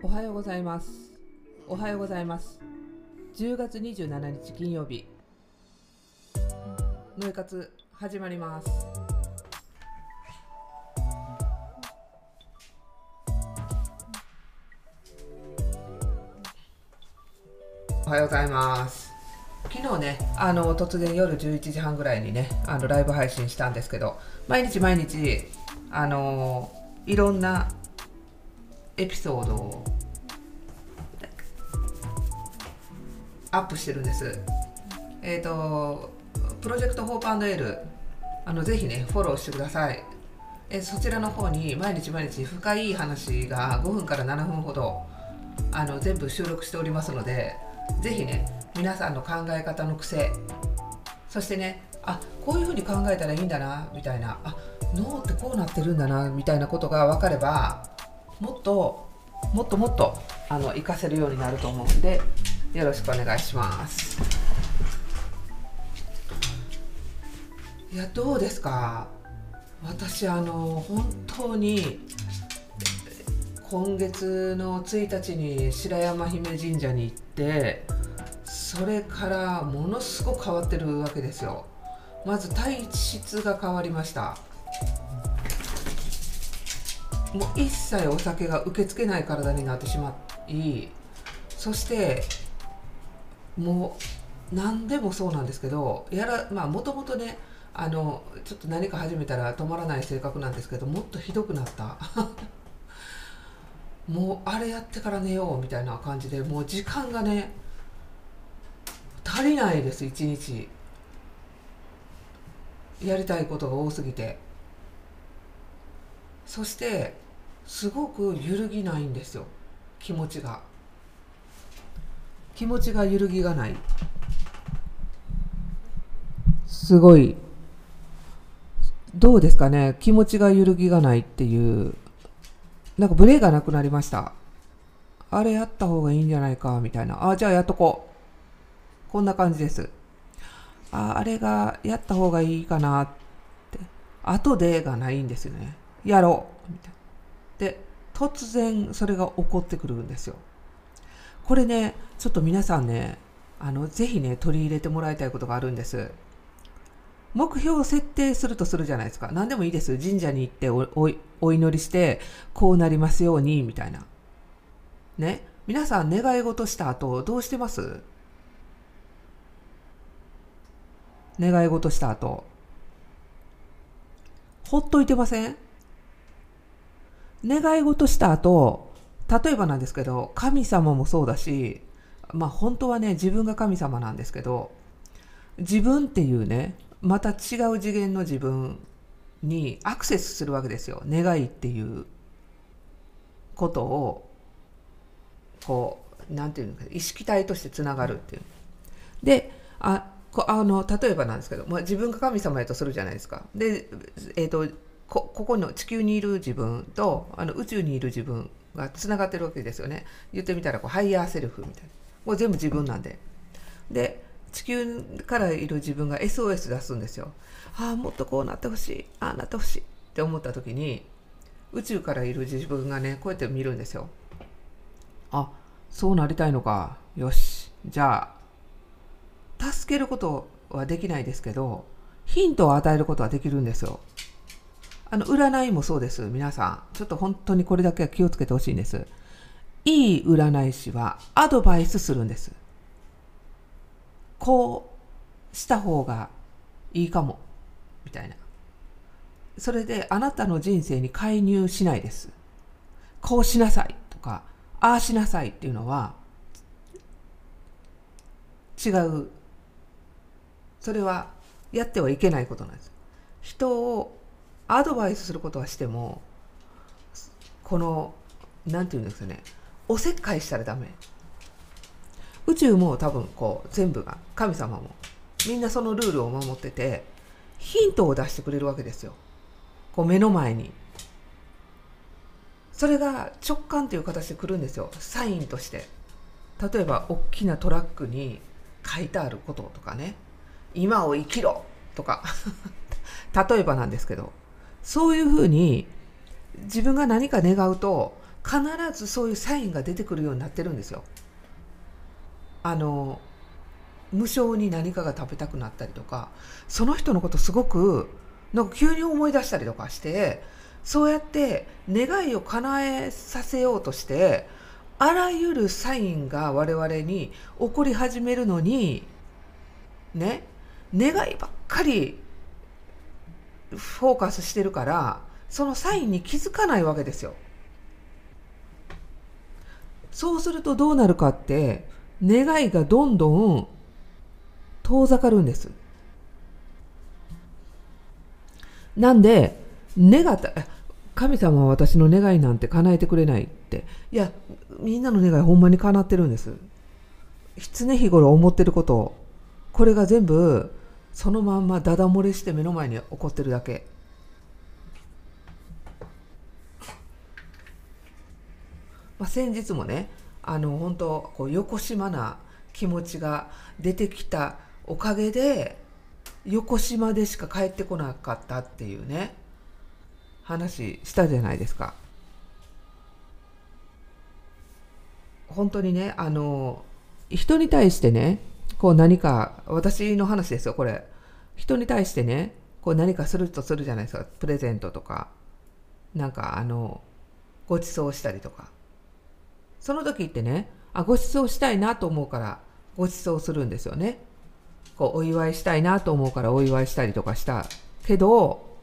おはようございます。おはようございます。10月27日金曜日、ノイ活始まります。おはようございます。昨日ね、あの突然夜11時半ぐらいにね、あのライブ配信したんですけど、毎日毎日、あのいろんなエピソードをアップしてるんです。えっ、と、プロジェクトホープエール、あのぜひね、フォローしてください。えそちらの方に毎日毎日深い話が5分から7分ほどあの全部収録しておりますので、ぜひね、皆さんの考え方の癖、そしてね、あこういうふうに考えたらいいんだなみたいな、あ脳ってこうなってるんだなみたいなことが分かれば、もっともっともっとあの活かせるようになると思うんでよろしくお願いします。いやどうですか？私あの本当に今月の1日に白山姫神社に行ってそれからものすごく変わってるわけですよ。まず体質が変わりました。もう一切お酒が受け付けない体になってしまいそしてもう何でもそうなんですけどやらまあもともとねあのちょっと何か始めたら止まらない性格なんですけどもっとひどくなった。もうあれやってから寝ようみたいな感じでもう時間がね足りないです一日。やりたいことが多すぎて。そしてすごく揺るぎないんですよ。気持ちが。気持ちが揺るぎがない。すごい。どうですかね？気持ちが揺るぎがないっていう。なんかブレがなくなりました。あれやった方がいいんじゃないかみたいな。あじゃあやっとこう。こんな感じです。ああれがやった方がいいかなって。後でがないんですよね。やろうみたいな。で突然それが起こってくるんですよ。これねちょっと皆さんねあのぜひね取り入れてもらいたいことがあるんです。目標を設定するとするじゃないですか。何でもいいです。神社に行っておおお祈りしてこうなりますようにみたいな。ね皆さん願い事した後どうしてます？願い事した後ほっといてません？願い事した後例えばなんですけど神様もそうだしまあ本当はね自分が神様なんですけど自分っていうねまた違う次元の自分にアクセスするわけですよ。願いっていうことをこうなんていうのか意識体としてつながるっていう。であこあの例えばなんですけど、まあ、自分が神様やとするじゃないですか。で、えーとここの地球にいる自分とあの宇宙にいる自分がつながってるわけですよね。言ってみたらこうハイヤーセルフみたいな。これ全部自分なんで。で地球からいる自分が SOS 出すんですよ。ああもっとこうなってほしい。ああなってほしい。って思った時に宇宙からいる自分がねこうやって見るんですよ。あそうなりたいのか。よし。じゃあ助けることはできないですけどヒントを与えることはできるんですよ。あの、占いもそうです。皆さん。ちょっと本当にこれだけは気をつけてほしいんです。いい占い師はアドバイスするんです。こうした方がいいかも。みたいな。それであなたの人生に介入しないです。こうしなさいとか、ああしなさいっていうのは違う。それはやってはいけないことなんです。人をアドバイスすることはしてもこの何て言うんですかねおせっかいしたらダメ。宇宙も多分こう全部が神様もみんなそのルールを守っててヒントを出してくれるわけですよ。こう目の前に。それが直感という形で来るんですよ。サインとして。例えば大きなトラックに書いてあることとかね。今を生きろとか。例えばなんですけど。そういうふうに自分が何か願うと必ずそういうサインが出てくるようになってるんですよ。あの無性に何かが食べたくなったりとかその人のことすごくなんか急に思い出したりとかしてそうやって願いを叶えさせようとしてあらゆるサインが我々に起こり始めるのにね願いばっかりフォーカスしてるからそのサインに気づかないわけですよ。そうするとどうなるかって願いがどんどん遠ざかるんです。なんで願った神様は私の願いなんて叶えてくれないっていやみんなの願いほんまに叶ってるんです常日頃思ってることこれが全部そのまんまダダ漏れして目の前に起こってるだけまあ、先日もねあの本当こうよこしまな気持ちが出てきたおかげで横島でしか帰ってこなかったっていうね話したじゃないですか。本当にねあの人に対してねこう何か私の話ですよこれ。人に対してねこう何かするとするじゃないですか。プレゼントとか。なんかあのご馳走したりとか。その時ってねあご馳走したいなと思うからご馳走するんですよね。こうお祝いしたいなと思うからお祝いしたりとかした。けど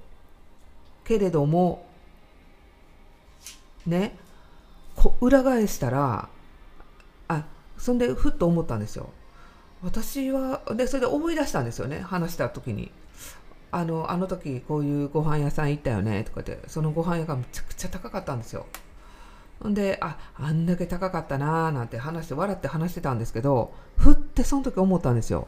けれどもねこ裏返したらあそんでふっと思ったんですよ。私はでそれで思い出したんですよね。話した時に。あのあの時こういうご飯屋さん行ったよね。とかでそのご飯屋がめちゃくちゃ高かったんですよ。ほんでああんだけ高かったなーなんて話して笑って話してたんですけどふってその時思ったんですよ。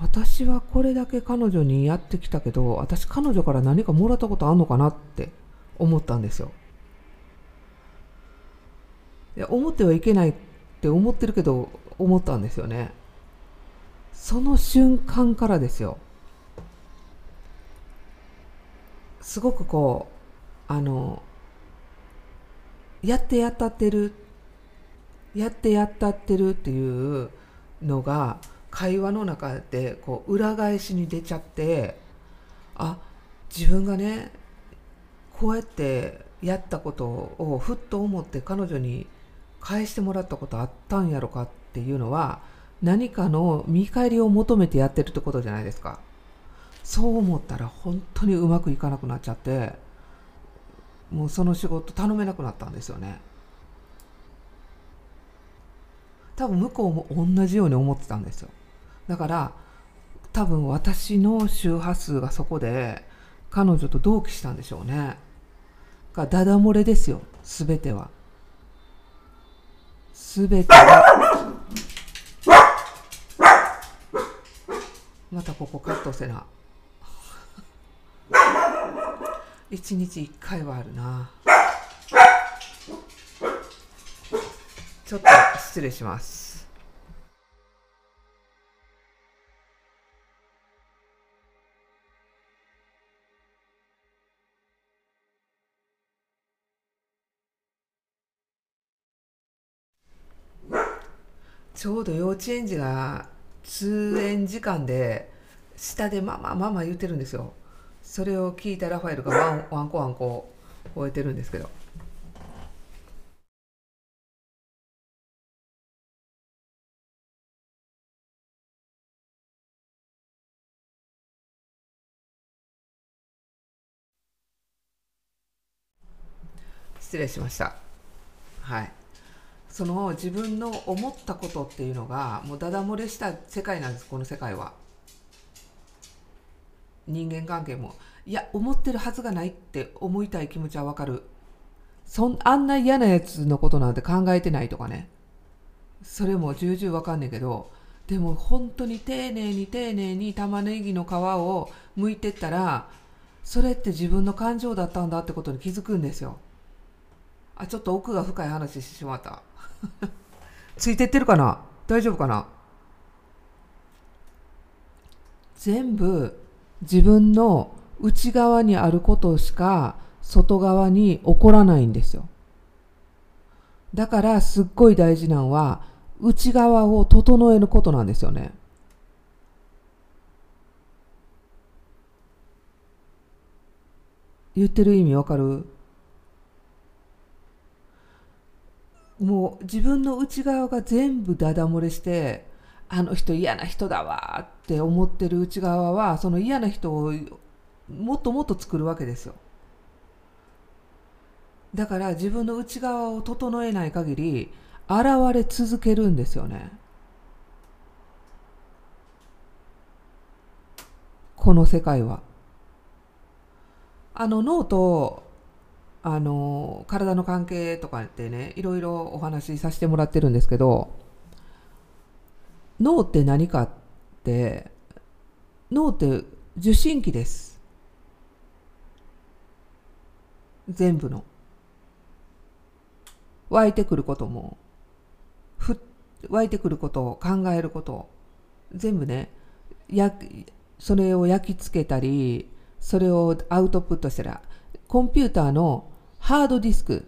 私はこれだけ彼女にやってきたけど私彼女から何かもらったことあんのかなって思ったんですよ。いや思ってはいけないって思ってるけど思ったんですよね。その瞬間からですよ。すごくこうあのやってやったってるやってやったってるっていうのが会話の中でこう裏返しに出ちゃってあ自分がねこうやってやったことをふっと思って彼女に返してもらったことあったんやろかっていうのは何かの見返りを求めてやってるってことじゃないですか。そう思ったら本当にうまくいかなくなっちゃってもうその仕事頼めなくなったんですよね。多分向こうも同じように思ってたんですよ。だから多分私の周波数がそこで彼女と同期したんでしょうね。がダダ漏れですよ全ては。全てはまたここカットせな。一日一回はあるな。ちょっと失礼します。ちょうど幼稚園児が通園時間で下でママママ言ってるんですよ。それを聞いたラファエルがワン ワンコワンコ吠えてるんですけど。失礼しました。はいその自分の思ったことっていうのがもうダダ漏れした世界なんですこの世界は。人間関係もいや思ってるはずがないって思いたい気持ちはわかる。そんあんな嫌なやつのことなんて考えてないとかね。それも重々わかんねえけどでも本当に丁寧に丁寧に玉ねぎの皮を剥いてったらそれって自分の感情だったんだってことに気づくんですよ。あちょっと奥が深い話してしまった。ついてってるかな？大丈夫かな？全部自分の内側にあることしか外側に起こらないんですよ。だからすっごい大事なのは内側を整えることなんですよね。言ってる意味わかる？もう自分の内側が全部ダダ漏れしてあの人嫌な人だわって思ってる内側はその嫌な人をもっともっと作るわけですよ。だから自分の内側を整えない限り現れ続けるんですよね。この世界は。あの脳とあの体の関係とかってねいろいろお話しさせてもらってるんですけど脳って何かって脳って受信機です。全部の。湧いてくることもふ湧いてくることを考えること全部ねやそれを焼き付けたりそれをアウトプットしたらコンピューターのハードディスク。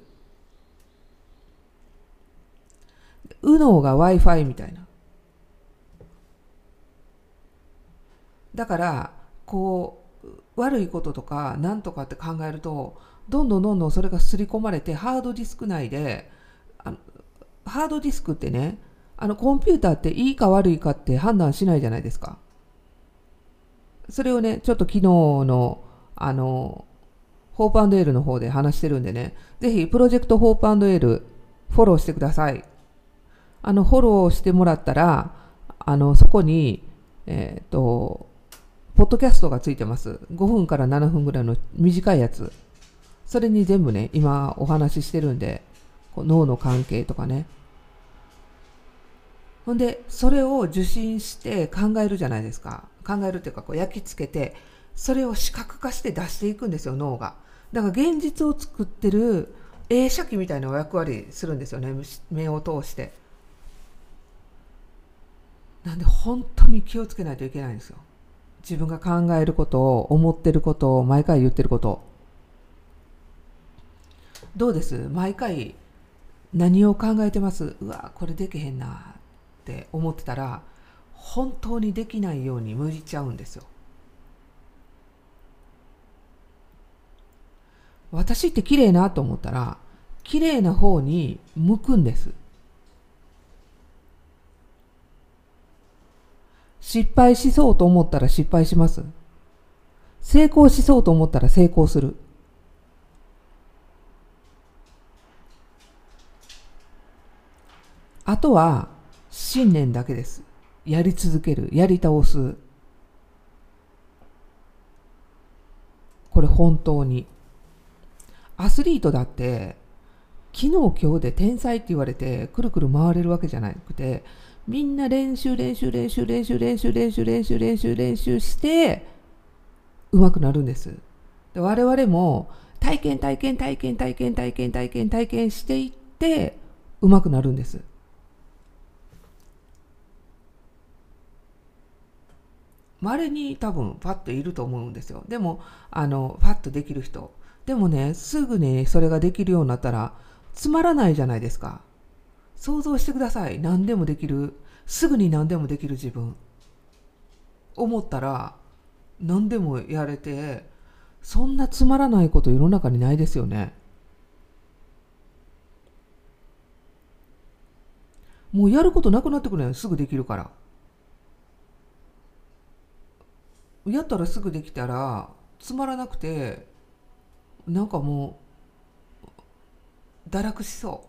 右脳が Wi-Fi みたいな。だから、こう、悪いこととか何とかって考えると、どんどんどんどんそれが刷り込まれて、ハードディスク内で、あのハードディスクってね、あのコンピューターっていいか悪いかって判断しないじゃないですか。それをね、ちょっと昨日の、あの、ホープエールの方で話してるんでね、ぜひプロジェクトホープエールフォローしてください。あの、フォローしてもらったら、あの、そこに、えっ、ー、と、ポッドキャストがついてます。5分から7分ぐらいの短いやつ。それに全部ね、今お話ししてるんで、脳の関係とかね。ほんで、それを受信して考えるじゃないですか。考えるっていうか、こう焼き付けて、それを視覚化して出していくんですよ、脳が。だから現実を作ってる映写機みたいな役割するんですよね目を通して。なんで本当に気をつけないといけないんですよ。自分が考えることを思ってることを毎回言ってることどうです？毎回何を考えてます？うわこれできへんなって思ってたら本当にできないように向いちゃうんですよ。私って綺麗なと思ったら綺麗な方に向くんです。失敗しそうと思ったら失敗します。成功しそうと思ったら成功する。あとは信念だけです。やり続ける。やり倒す。これ本当に。アスリートだって昨日今日で天才って言われてくるくる回れるわけじゃなくてみんな練習練習練習練習練習練習練習練習練習して上手くなるんです。で我々も体験体験体験体験体験体験体験していって上手くなるんです。稀に多分パッといると思うんですよ。でもあのパッとできる人。でもね、すぐにそれができるようになったら、つまらないじゃないですか。想像してください。何でもできる。すぐに何でもできる自分。思ったら、何でもやれて、そんなつまらないこと世の中にないですよね。もうやることなくなってくるよ。すぐできるから。やったらすぐできたら、つまらなくて、なんかもう堕落しそ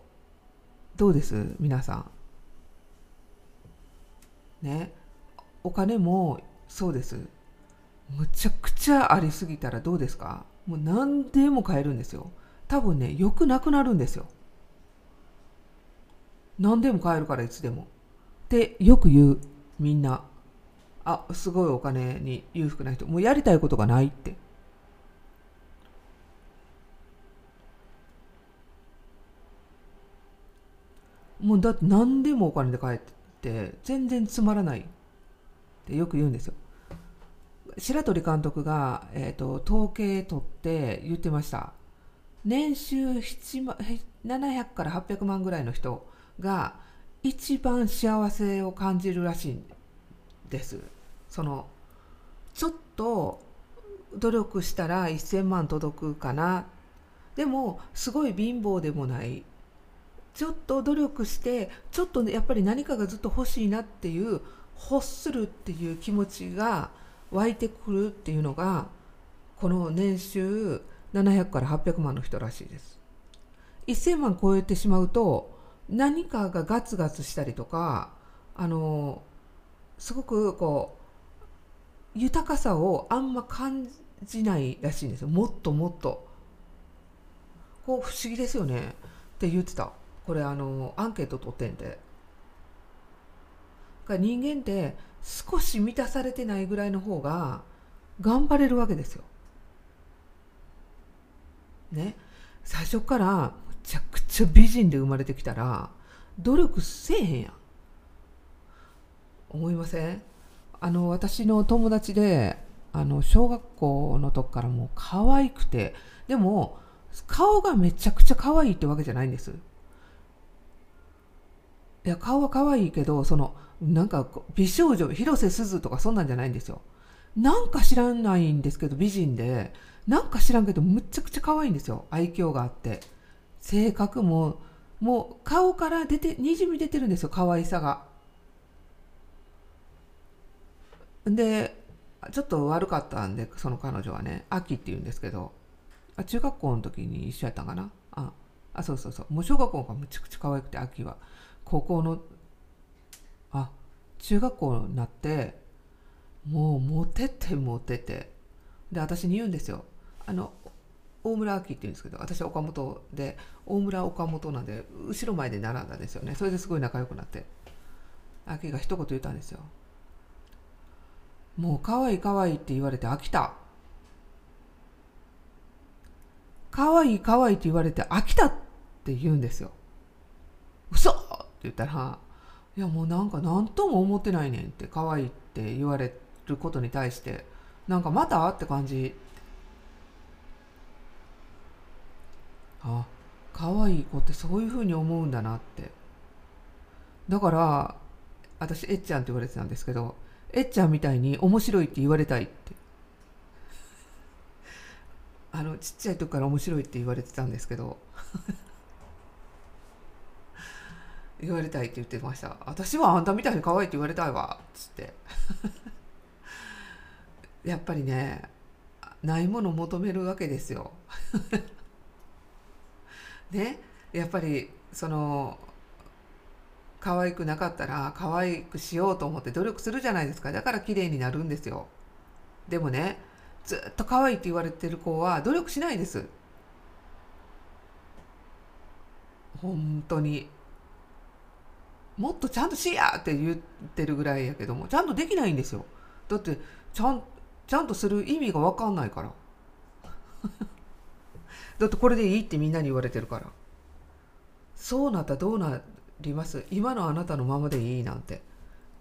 う。どうです？皆さん。ね？お金もそうです。むちゃくちゃありすぎたらどうですか？もう何でも買えるんですよ。多分ねよくなくなるんですよ。何でも買えるからいつでも。ってよく言うみんな。あすごいお金に裕福な人。もうやりたいことがないって。もうだって何でもお金で買えって全然つまらないってよく言うんですよ。白鳥監督が、えーと、統計取って言ってました。年収万700から800万ぐらいの人が一番幸せを感じるらしいんですそのちょっと努力したら1000万届くかなでもすごい貧乏でもないちょっと努力してちょっとやっぱり何かがずっと欲しいなっていう欲するっていう気持ちが湧いてくるっていうのがこの年収700から800万の人らしいです。1000万超えてしまうと何かがガツガツしたりとかあのすごくこう豊かさをあんま感じないらしいんですよもっともっと。こう不思議ですよねって言ってたこれあのアンケート取ってんで。人間って少し満たされてないぐらいの方が頑張れるわけですよ。ね最初からむちゃくちゃ美人で生まれてきたら努力せえへんやん思いません？あの私の友達であの小学校の時からもう可愛くてでも顔がめちゃくちゃ可愛いってわけじゃないんですいや顔は可愛いけどそのなんか美少女広瀬すずとかそんなんじゃないんですよ。なんか知らないんですけど美人でなんか知らんけどむっちゃくちゃ可愛いんですよ。愛嬌があって。性格ももう顔から出てにじみ出てるんですよ可愛さが。でちょっと悪かったんでその彼女はね秋って言うんですけど。あ中学校の時に一緒やったんかな？ああそうそうそう。もう小学校がむちゃくちゃ可愛くて秋は。高校のあ中学校になってもうモテてモテて。で私に言うんですよ。あの大村明って言うんですけど私は岡本で大村岡本なんで後ろ前で並んだんですよね。それですごい仲良くなって。明が一言言ったんですよ。もう可愛い可愛いって言われて飽きた。可愛い可愛いって言われて飽きたって言うんですよ。嘘言ったらいやもうなんか何とも思ってないねんって可愛いって言われることに対してなんかまた？って感じ。あ可愛い子ってそういうふうに思うんだなって。だから私えっちゃんって言われてたんですけどえっちゃんみたいに面白いって言われたいって。あのちっちゃい時から面白いって言われてたんですけど。言われたいって言ってました。私はあんたみたいに可愛いって言われたいわ。っつって。やっぱりねないものを求めるわけですよ。ね？やっぱりその可愛くなかったら可愛くしようと思って努力するじゃないですか。だから綺麗になるんですよ。でもねずっと可愛いって言われてる子は努力しないです。本当に。もっとちゃんとしやって言ってるぐらいやけどもちゃんとできないんですよ。だってちゃんちゃんとする意味が分かんないから。だってこれでいいってみんなに言われてるから。そうなったらどうなります？今のあなたのままでいいなんて。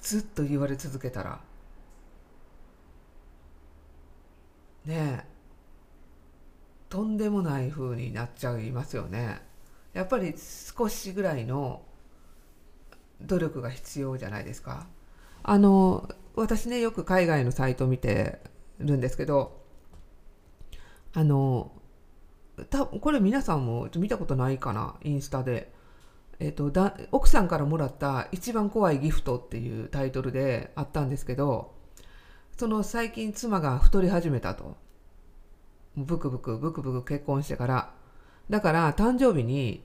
ずっと言われ続けたら。ねえ。とんでもない風になっちゃいますよね。やっぱり少しぐらいの努力が必要じゃないですか。あの私ねよく海外のサイト見てるんですけどあのたこれ皆さんも見たことないかなインスタで、えーと、だ奥さんからもらった「一番怖いギフト」っていうタイトルであったんですけどその最近妻が太り始めたと。ブクブクブクブク結婚してから。だから誕生日に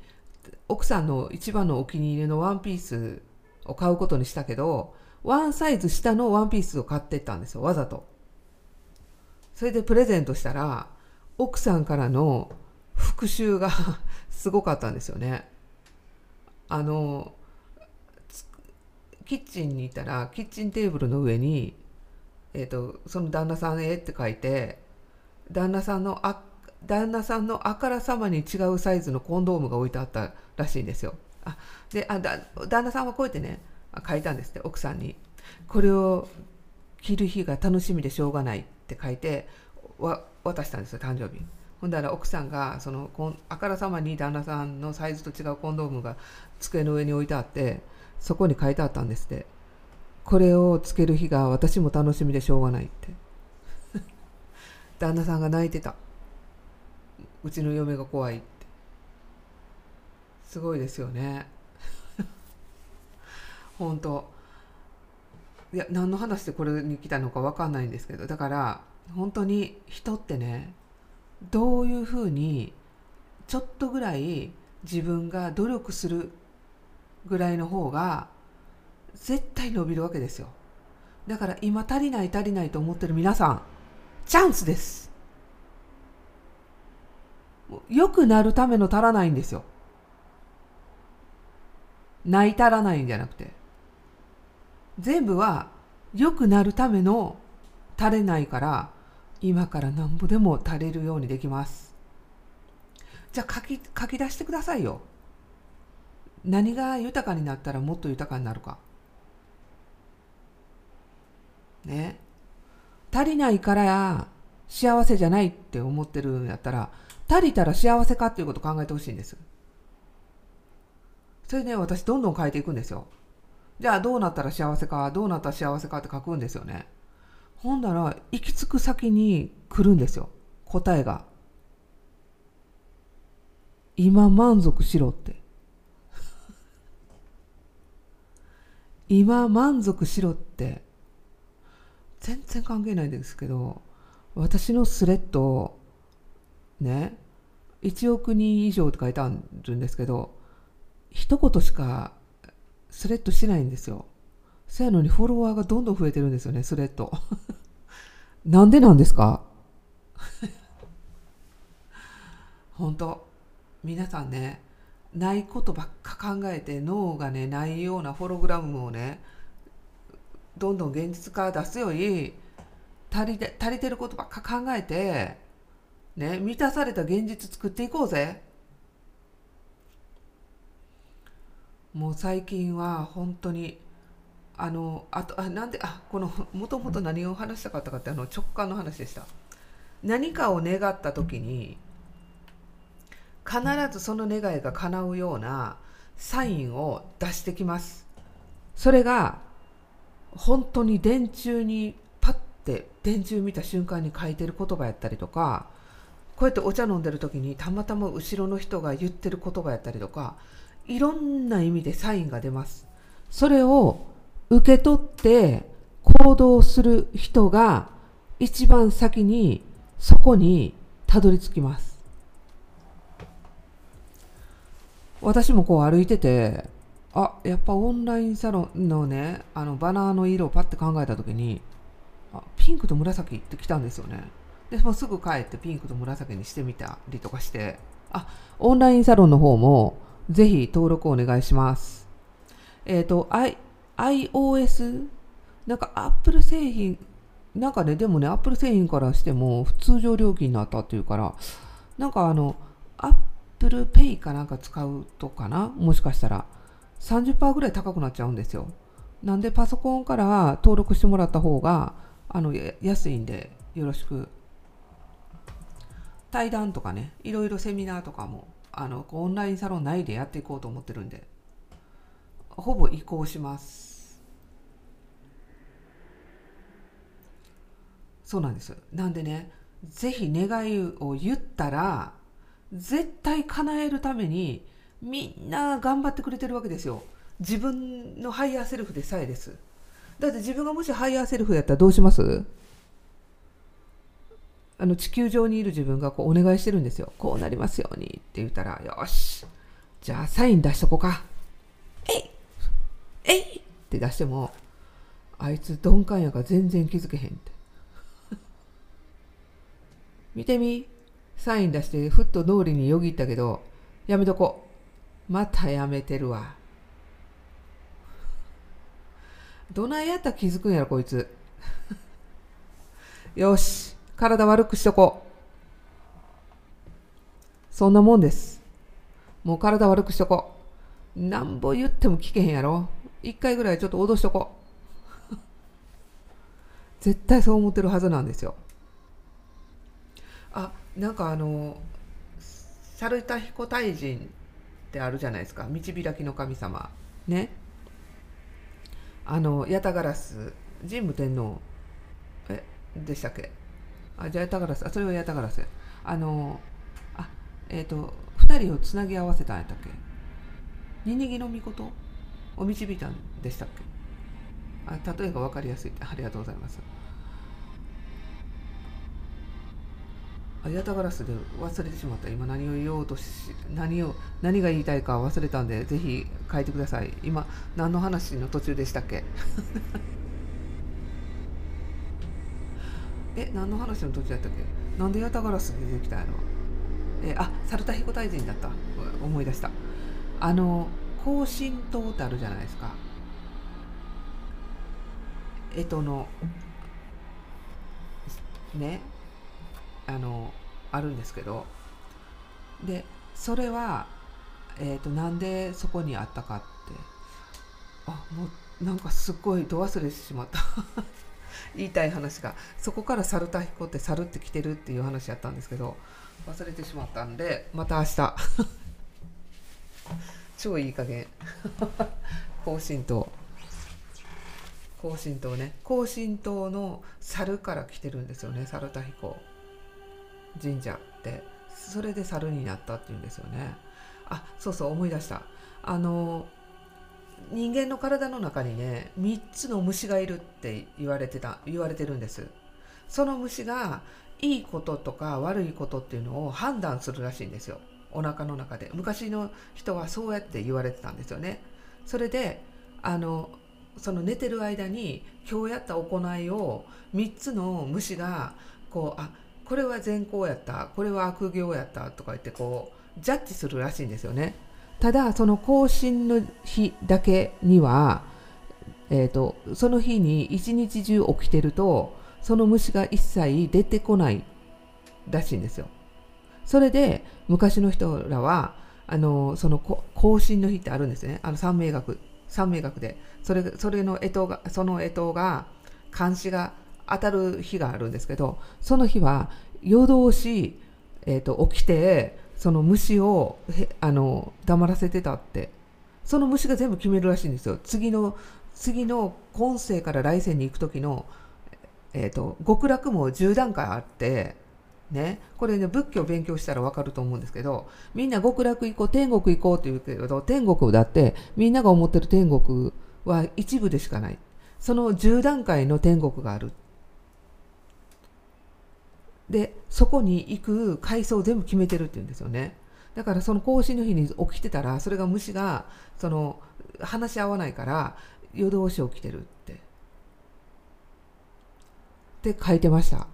奥さんの一番のお気に入りのワンピースを買うことにしたけどワンサイズ下のワンピースを買ってったんですよわざとそれでプレゼントしたら奥さんからの復讐が すごかったんですよね。あのキッチンにいたらキッチンテーブルの上に、えーと、その旦那さんへって書いて旦那さんのあ旦那さんのあからさまに違うサイズのコンドームが置いてあったらしいんですよ。あであだ旦那さんはこうやってね書いたんですって奥さんに。これを着る日が楽しみでしょうがないって書いてわ渡したんですよ誕生日ほんだら奥さんがそのこんあからさまに旦那さんのサイズと違うコンドームが机の上に置いてあってそこに書いてあったんですってこれをつける日が私も楽しみでしょうがないって 旦那さんが泣いてたうちの嫁が怖いって。すごいですよね。本当。いや何の話でこれに来たのか分かんないんですけど。だから本当に人ってねどういうふうにちょっとぐらい自分が努力するぐらいの方が絶対伸びるわけですよ。だから今足りない足りないと思ってる皆さんチャンスです。良くなるための足らないんですよ。ない足らないんじゃなくて。全部は良くなるための足れないから今からなんぼでも足れるようにできます。じゃあ書き書き出してくださいよ。何が豊かになったらもっと豊かになるか。ね。足りないから幸せじゃないって思ってるんやったら足りたら幸せかっていうことを考えてほしいんです。それね私どんどん変えていくんですよ。じゃあどうなったら幸せかどうなったら幸せかって書くんですよね。ほんなら行き着く先に来るんですよ。答えが。今満足しろって。今満足しろって。全然関係ないんですけど私のスレッドね。1億人以上って書いてあるんですけど一言しかスレッドしないんですよ。そやのにフォロワーがどんどん増えてるんですよねスレッド なんでなんですか？本当皆さんねないことばっか考えて脳がねないようなホログラムをねどんどん現実化出すより足りて足りてることばっか考えてね満たされた現実作っていこうぜ。もう最近は本当にあのあとあなんであこのもともと何を話したかったかってあの直感の話でした。何かを願った時に必ずその願いが叶うようなサインを出してきます。それが本当に電柱にパッて電柱見た瞬間に書いてる言葉やったりとかこうやってお茶飲んでる時にたまたま後ろの人が言ってる言葉やったりとかいろんな意味でサインが出ます。それを受け取って行動する人が一番先にそこにたどり着きます。私もこう歩いててあやっぱオンラインサロンのねあのバナーの色をパッて考えた時にあピンクと紫ってきたんですよね。でもうすぐ帰ってピンクと紫にしてみたりとかしてあオンラインサロンの方もぜひ登録お願いしますえっ、ー、と、I、iOS なんか Apple 製品なんかねでもね Apple 製品からしても通常料金になったっていうからなんかあの Apple Pay かなんか使うとかなもしかしたら30%ぐらい高くなっちゃうんですよ。なんでパソコンから登録してもらった方があの安いんでよろしく。対談とかね、いろいろセミナーとかもあのオンラインサロン内でやっていこうと思ってるんで、ほぼ移行します。そうなんです。なんでね、ぜひ願いを言ったら、絶対叶えるためにみんな頑張ってくれてるわけですよ自分のハイヤーセルフでさえですだって自分がもしハイヤーセルフやったらどうします？あの地球上にいる自分がこうお願いしてるんですよこうなりますようにって言ったらよしじゃあサイン出しとこうかえいえいって出してもあいつ鈍感やから全然気づけへんって 見てみサイン出してふっと脳裏によぎったけど、やめとこう。またやめてるわ。どないやったら気づくんやろ、こいつ。よし、体悪くしとこう。そんなもんです。もう体悪くしとこう。なんぼ言っても聞けへんやろ。一回ぐらいちょっと脅しとこう。絶対そう思ってるはずなんですよ。あなんかあの猿田彦大神ってあるじゃないですか道開きの神様ねあの八田ガラス神武天皇えでしたっけ？あじゃあ八田ガラスあそれは八田ガラスあのあえっ、ー、と2人をつなぎ合わせたんやったっけ。ニニギの御事？を導いたんでしたっけ。あ例えが分かりやすい。ありがとうございます。あヤタガラスで忘れてしまった。今何を言おうとし何を何が言いたいか忘れたんでぜひ書いてください。今何の話の途中でしたっけ。え何の話の途中だったっけ？なんでヤタガラス出てきたんやろえあサルタヒコ大臣だった。思い出した。あの高神島ってあるじゃないですか。えとのねあのあるんですけど。でそれは、えーと、なんでそこにあったかって。あもうなんかすっごいど忘れしてしまった。言いたい話がそこから猿田彦って猿って来てるっていう話やったんですけど忘れてしまったんでまた明日。超いい加減。高神島高神島ね。高神島の猿から来てるんですよね猿田彦。神社って。それで猿になったっていうんですよね。あそうそう思い出した。あの人間の体の中にね3つの虫がいるって言われてた言われてるんです。その虫がいいこととか悪いことっていうのを判断するらしいんですよ。お腹の中で。昔の人はそうやって言われてたんですよね。それであのその寝てる間に今日やった行いを3つの虫がこうあこれは善行やったこれは悪行やったとか言ってこうジャッジするらしいんですよね。ただその更新の日だけには、えーと、その日に一日中起きてるとその虫が一切出てこないらしいんですよ。それで昔の人らはあのその更新の日ってあるんですね。あの三名学三名学で。それそれの干支がその干支が監視が当たる日があるんですけどその日は夜通し、えーと、起きてその虫をあの黙らせてたって。その虫が全部決めるらしいんですよ。次の次の今世から来世に行く時の、えーと極楽も10段階あってね、これね仏教勉強したら分かると思うんですけどみんな極楽行こう天国行こうって言うけど天国だってみんなが思ってる天国は一部でしかない。その10段階の天国がある。でそこに行く階層を全部決めてるって言うんですよね。だからその更新の日に起きてたらそれが虫がその話し合わないから夜通し起きてるって。って書いてました。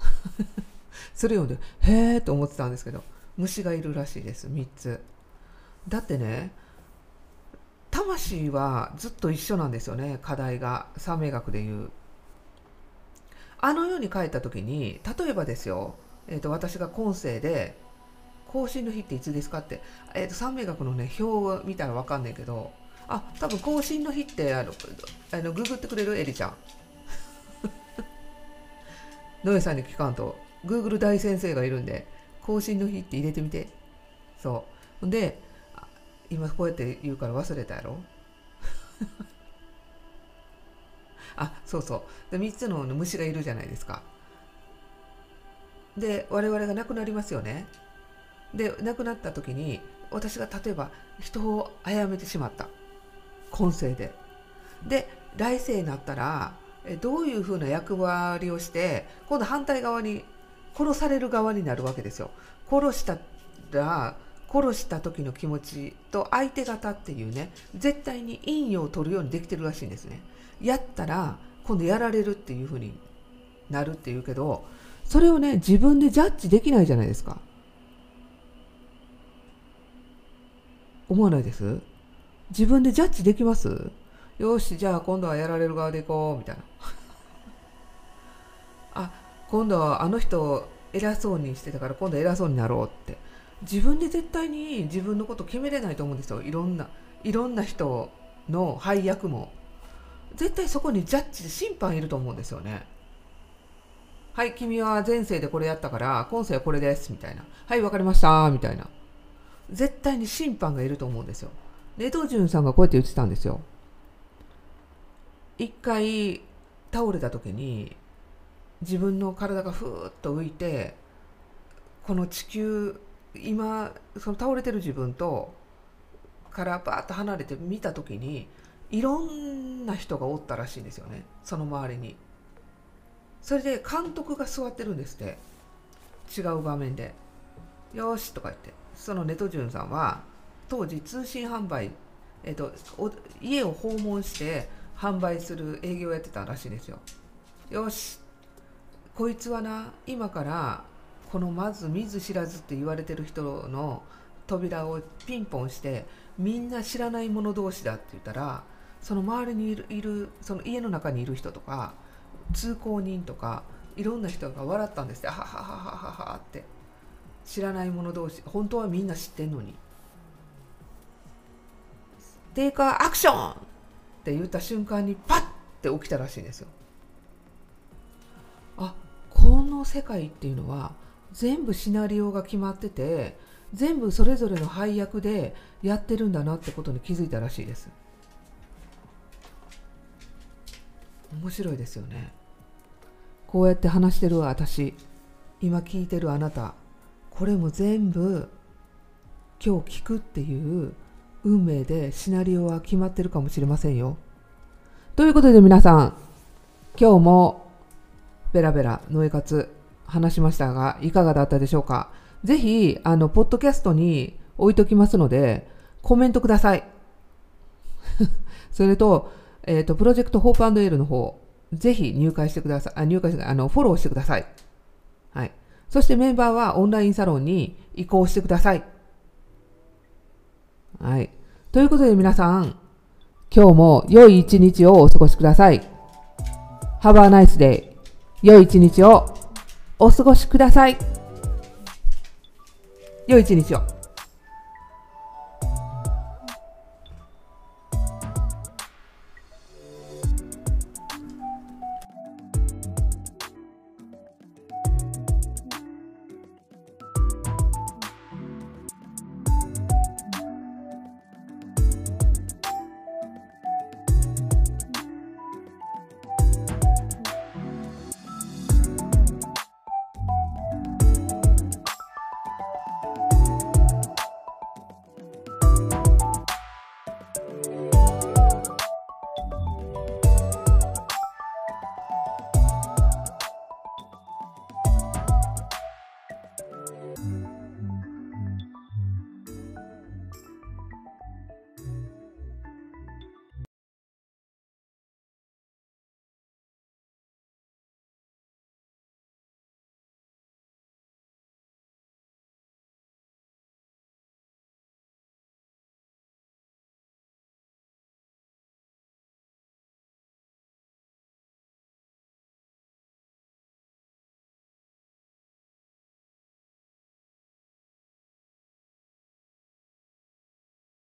それをねへえと思ってたんですけど虫がいるらしいです3つ。だってね魂はずっと一緒なんですよね課題が。三名学でいう。あの世に帰った時に例えばですよ、えーと、私が今世で更新の日っていつですかって、えーと、三名学のね表を見たら分かんないけどあ多分更新の日ってあのあのググってくれる？エリちゃん 野江さんに聞かんと Google 大先生がいるんで、更新の日って入れてみて。そう。で、今こうやって言うから忘れたやろ？あ、そうそう。で、3つの虫がいるじゃないですか。で、我々が亡くなりますよね。で、亡くなった時に、私が例えば人を殺めてしまった。今世で。で、来世になったら、どういうふうな役割をして今度反対側に殺される側になるわけですよ。殺したら殺した時の気持ちと相手方っていうね絶対に陰陽を取るようにできてるらしいんですね。やったら今度やられるっていうふうになるっていうけどそれをね自分でジャッジできないじゃないですか。思わないです？自分でジャッジできます？よしじゃあ今度はやられる側でいこうみたいな。あ今度はあの人偉そうにしてたから今度偉そうになろうって。自分で絶対に自分のこと決めれないと思うんですよ。いろんないろんな人の配役も。絶対そこにジャッジ審判いると思うんですよね。はい君は前世でこれやったから今世はこれですみたいな。はいわかりましたみたいな。絶対に審判がいると思うんですよ。ネトジュンさんがこうやって言ってたんですよ。一回倒れた時に自分の体がふーっと浮いてこの地球今その倒れてる自分とからバーッと離れて見た時にいろんな人がおったらしいんですよね。その周りに。それで監督が座ってるんですって。違う場面で「よし」とか言って。そのネトジュンさんは当時通信販売、えっと、家を訪問して販売する営業をやってたらしいんですよ。よし。こいつはな今からこのまず見ず知らずって言われてる人の扉をピンポンしてみんな知らない者同士だって言ったらその周りにいるいるその家の中にいる人とか通行人とかいろんな人が笑ったんですって「はははははは」って知らない者同士本当はみんな知ってんのに。テイカーアクションって言った瞬間にパッて起きたらしいんですよ。あこの世界っていうのは全部シナリオが決まってて全部それぞれの配役でやってるんだなってことに気づいたらしいです。面白いですよね。こうやって話してる私今聞いてるあなたこれも全部今日聞くっていう運命でシナリオは決まってるかもしれませんよ。ということで皆さん今日もベラベラノエ活話しましたがいかがだったでしょうかぜひあのポッドキャストに置いときますのでコメントください。それと,、えーと、プロジェクトホープエールの方ぜひ入会してください。あ入会してあのフォローしてください。はい。そしてメンバーはオンラインサロンに移行してください。はい。ということで皆さん、今日も良い一日をお過ごしください。Have a nice day. 良い一日をお過ごしください。良い一日を。